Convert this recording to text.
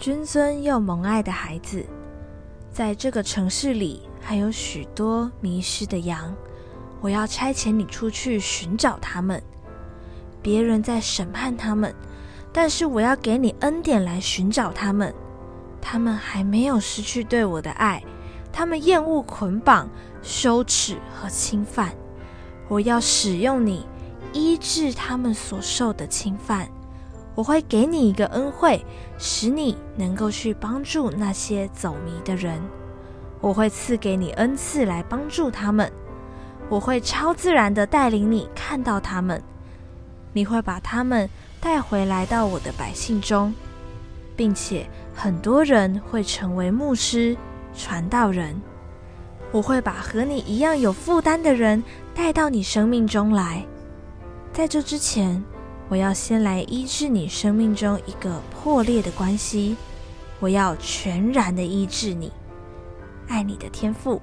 君尊又蒙爱的孩子，在这个城市里还有许多迷失的羊，我要差遣你出去寻找他们。别人在审判他们，但是我要给你恩典来寻找他们。他们还没有失去对我的爱，他们厌恶捆绑、羞耻和侵犯。我要使用你，医治他们所受的侵犯。我会给你一个恩惠，使你能够去帮助那些走迷的人。我会赐给你恩赐来帮助他们。我会超自然的带领你看到他们。你会把他们带回来到我的百姓中，并且很多人会成为牧师、传道人。我会把和你一样有负担的人带到你生命中来。在这之前，我要先来医治你生命中一个破裂的关系。我要全然的医治你。爱你的天赋。